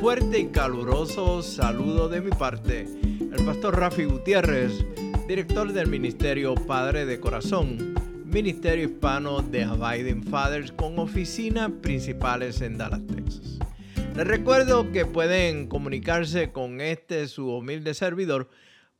fuerte y caluroso saludo de mi parte, el pastor Rafi Gutiérrez, director del Ministerio Padre de Corazón, Ministerio Hispano de Abiding Fathers con oficinas principales en Dallas, Texas. Les recuerdo que pueden comunicarse con este su humilde servidor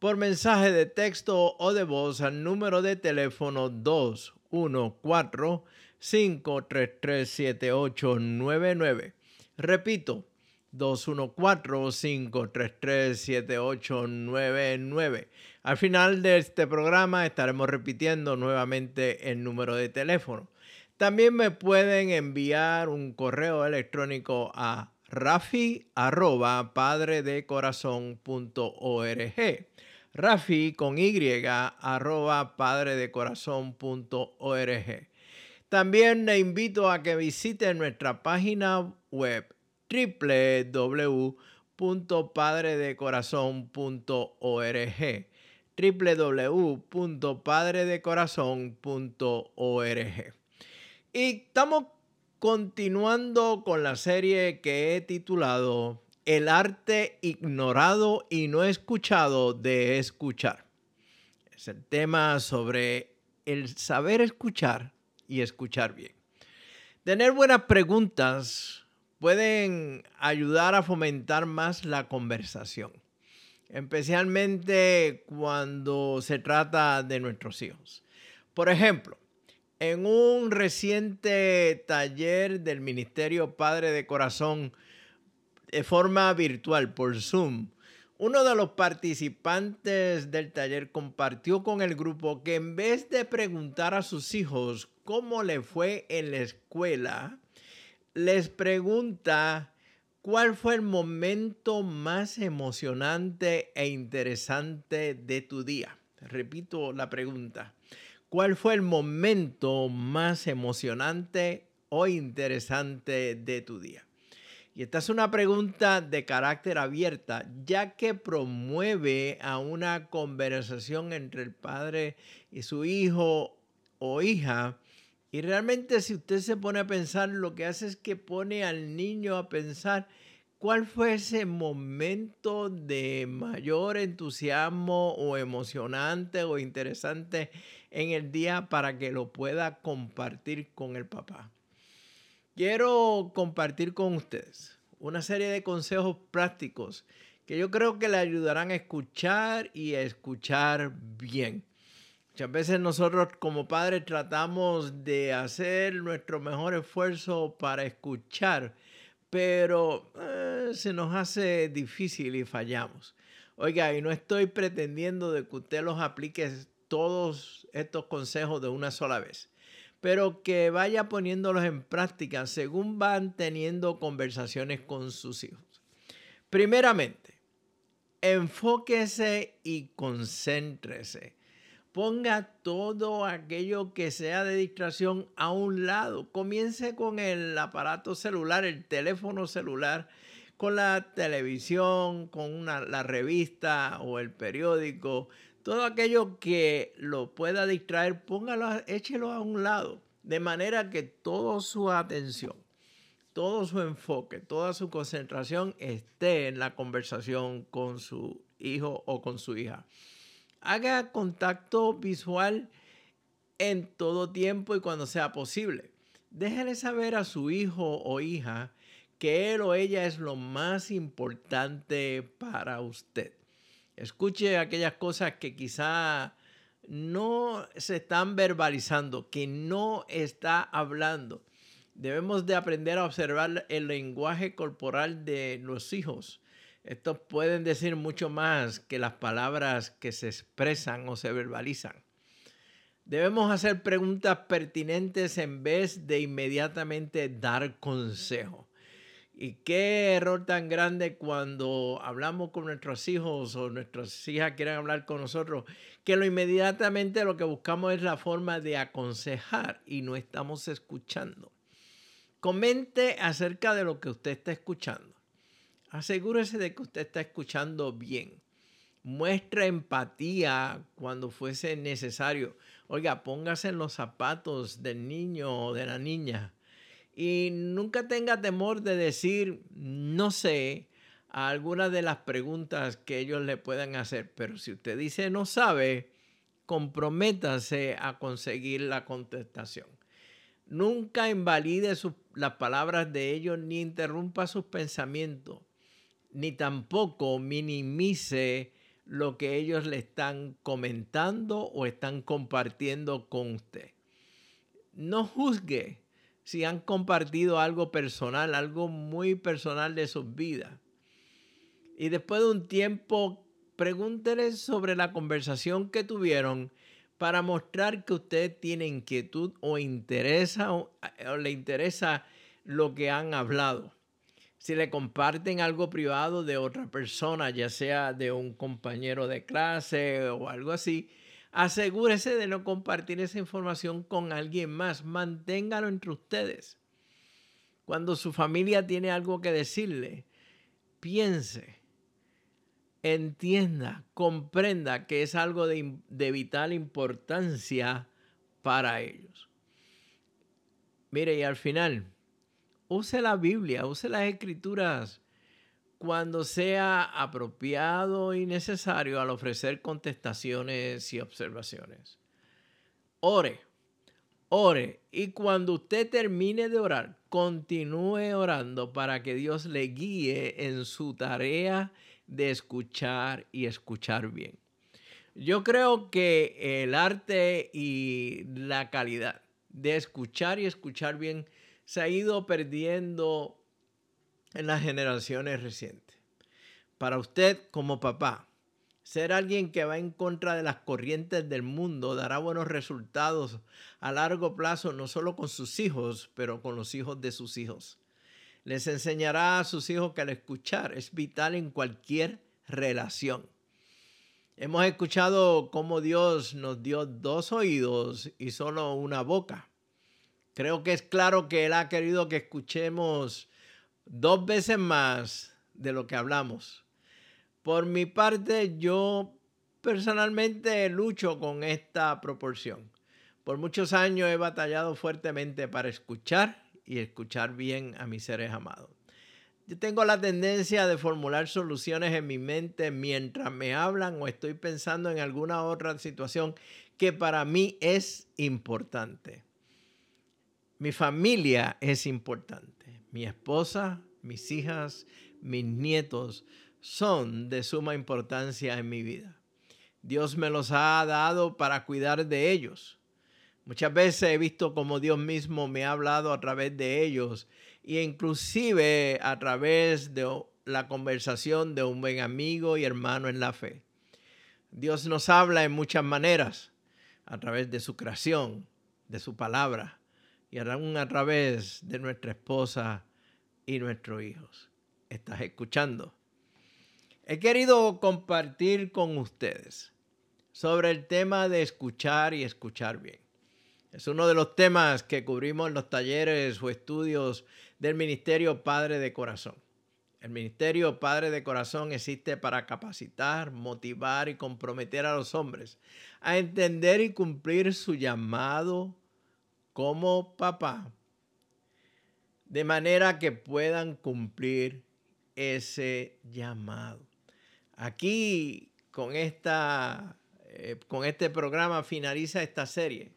por mensaje de texto o de voz al número de teléfono 214 5337899. Repito, 214-533-7899. Al final de este programa estaremos repitiendo nuevamente el número de teléfono. También me pueden enviar un correo electrónico a rafi arroba padredecorazon.org. Rafi con Y arroba padredecorazon.org. También le invito a que visite nuestra página web www.padredecorazon.org www.padredecorazon.org Y estamos continuando con la serie que he titulado El arte ignorado y no escuchado de escuchar. Es el tema sobre el saber escuchar y escuchar bien. Tener buenas preguntas pueden ayudar a fomentar más la conversación, especialmente cuando se trata de nuestros hijos. Por ejemplo, en un reciente taller del Ministerio Padre de Corazón de forma virtual por Zoom, uno de los participantes del taller compartió con el grupo que en vez de preguntar a sus hijos cómo le fue en la escuela, les pregunta cuál fue el momento más emocionante e interesante de tu día. Repito la pregunta. ¿Cuál fue el momento más emocionante o interesante de tu día? Y esta es una pregunta de carácter abierta, ya que promueve a una conversación entre el padre y su hijo o hija y realmente si usted se pone a pensar, lo que hace es que pone al niño a pensar cuál fue ese momento de mayor entusiasmo o emocionante o interesante en el día para que lo pueda compartir con el papá. Quiero compartir con ustedes una serie de consejos prácticos que yo creo que le ayudarán a escuchar y a escuchar bien. Muchas veces nosotros como padres tratamos de hacer nuestro mejor esfuerzo para escuchar, pero eh, se nos hace difícil y fallamos. Oiga, y no estoy pretendiendo de que usted los aplique todos estos consejos de una sola vez, pero que vaya poniéndolos en práctica según van teniendo conversaciones con sus hijos. Primeramente, enfóquese y concéntrese ponga todo aquello que sea de distracción a un lado. Comience con el aparato celular, el teléfono celular, con la televisión, con la revista o el periódico. Todo aquello que lo pueda distraer, póngalo, échelo a un lado. De manera que toda su atención, todo su enfoque, toda su concentración esté en la conversación con su hijo o con su hija. Haga contacto visual en todo tiempo y cuando sea posible. Déjele saber a su hijo o hija que él o ella es lo más importante para usted. Escuche aquellas cosas que quizá no se están verbalizando, que no está hablando. Debemos de aprender a observar el lenguaje corporal de los hijos estos pueden decir mucho más que las palabras que se expresan o se verbalizan. Debemos hacer preguntas pertinentes en vez de inmediatamente dar consejo. Y qué error tan grande cuando hablamos con nuestros hijos o nuestras hijas quieren hablar con nosotros, que lo inmediatamente lo que buscamos es la forma de aconsejar y no estamos escuchando. Comente acerca de lo que usted está escuchando. Asegúrese de que usted está escuchando bien. Muestra empatía cuando fuese necesario. Oiga, póngase en los zapatos del niño o de la niña y nunca tenga temor de decir no sé a algunas de las preguntas que ellos le puedan hacer. Pero si usted dice no sabe, comprométase a conseguir la contestación. Nunca invalide las palabras de ellos ni interrumpa sus pensamientos, ni tampoco minimice lo que ellos le están comentando o están compartiendo con usted. No juzgue si han compartido algo personal, algo muy personal de sus vidas. Y después de un tiempo, pregúnteles sobre la conversación que tuvieron para mostrar que usted tiene inquietud o interesa o, le interesa lo que han hablado. Si le comparten algo privado de otra persona, ya sea de un compañero de clase o algo así, Asegúrese de no compartir esa información con alguien más. Manténgalo entre ustedes. Cuando su familia tiene algo que decirle, piense, entienda, comprenda que es algo de, de vital importancia para ellos. Mire, y al final, use la Biblia, use las escrituras cuando sea apropiado y necesario al ofrecer contestaciones y observaciones. Ore, ore y cuando usted termine de orar, continúe orando para que Dios le guíe en su tarea de escuchar y escuchar bien. Yo creo que el arte y la calidad de escuchar y escuchar bien se ha ido perdiendo en las generaciones recientes. Para usted como papá, ser alguien que va en contra de las corrientes del mundo dará buenos resultados a largo plazo, no solo con sus hijos, pero con los hijos de sus hijos. Les enseñará a sus hijos que al escuchar es vital en cualquier relación. Hemos escuchado cómo Dios nos dio dos oídos y solo una boca. Creo que es claro que Él ha querido que escuchemos dos veces más de lo que hablamos. Por mi parte, yo personalmente lucho con esta proporción. Por muchos años he batallado fuertemente para escuchar y escuchar bien a mis seres amados. Yo tengo la tendencia de formular soluciones en mi mente mientras me hablan o estoy pensando en alguna otra situación que para mí es importante. Mi familia es importante mi esposa, mis hijas, mis nietos son de suma importancia en mi vida. Dios me los ha dado para cuidar de ellos. Muchas veces he visto como Dios mismo me ha hablado a través de ellos e inclusive a través de la conversación de un buen amigo y hermano en la fe. Dios nos habla en muchas maneras, a través de su creación, de su palabra, y aún a través de nuestra esposa y nuestros hijos. ¿Estás escuchando? He querido compartir con ustedes sobre el tema de escuchar y escuchar bien. Es uno de los temas que cubrimos en los talleres o estudios del Ministerio Padre de Corazón. El Ministerio Padre de Corazón existe para capacitar, motivar y comprometer a los hombres a entender y cumplir su llamado como papá, de manera que puedan cumplir ese llamado. Aquí con, esta, eh, con este programa finaliza esta serie,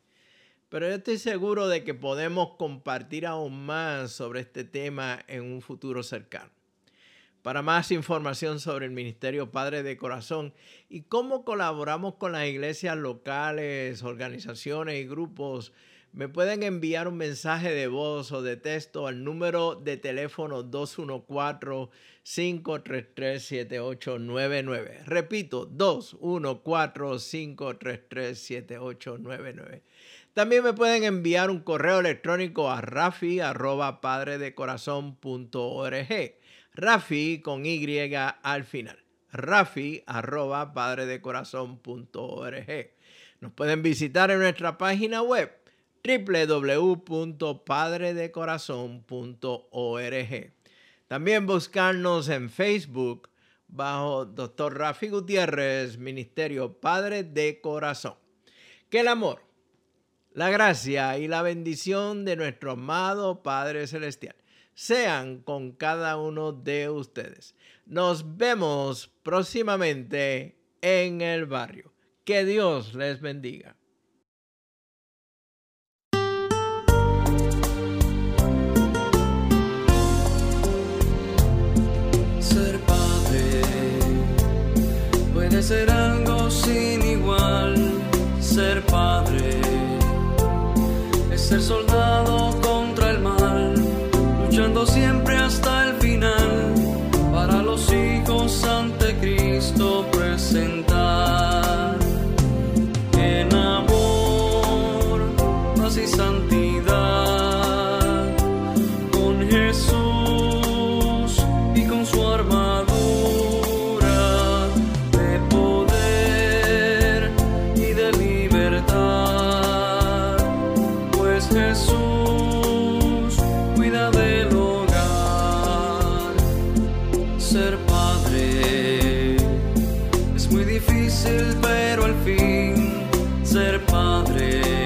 pero yo estoy seguro de que podemos compartir aún más sobre este tema en un futuro cercano. Para más información sobre el Ministerio Padre de Corazón y cómo colaboramos con las iglesias locales, organizaciones y grupos me pueden enviar un mensaje de voz o de texto al número de teléfono 214-533-7899. Repito, 214-533-7899. También me pueden enviar un correo electrónico a rafi arroba Rafi con Y al final. Rafi arroba Nos pueden visitar en nuestra página web www.padredecorazon.org. También buscarnos en Facebook bajo Dr. Rafi Gutiérrez, Ministerio Padre de Corazón. Que el amor, la gracia y la bendición de nuestro amado Padre Celestial sean con cada uno de ustedes. Nos vemos próximamente en el barrio. Que Dios les bendiga. Ser algo sin igual, ser padre, es ser soldado Jesús.